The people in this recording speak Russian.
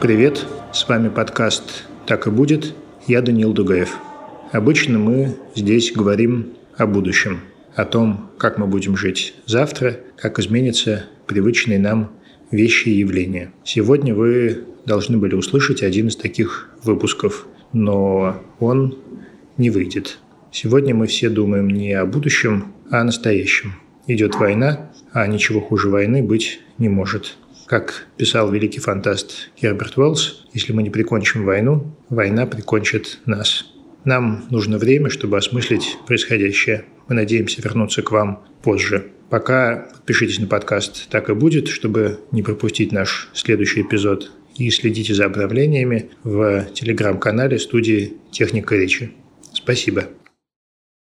Привет, с вами подкаст «Так и будет». Я Даниил Дугаев. Обычно мы здесь говорим о будущем, о том, как мы будем жить завтра, как изменятся привычные нам вещи и явления. Сегодня вы должны были услышать один из таких выпусков, но он не выйдет. Сегодня мы все думаем не о будущем, а о настоящем. Идет война, а ничего хуже войны быть не может. Как писал великий фантаст Герберт Уэллс, если мы не прикончим войну, война прикончит нас. Нам нужно время, чтобы осмыслить происходящее. Мы надеемся вернуться к вам позже. Пока подпишитесь на подкаст «Так и будет», чтобы не пропустить наш следующий эпизод. И следите за обновлениями в телеграм-канале студии «Техника речи». Спасибо.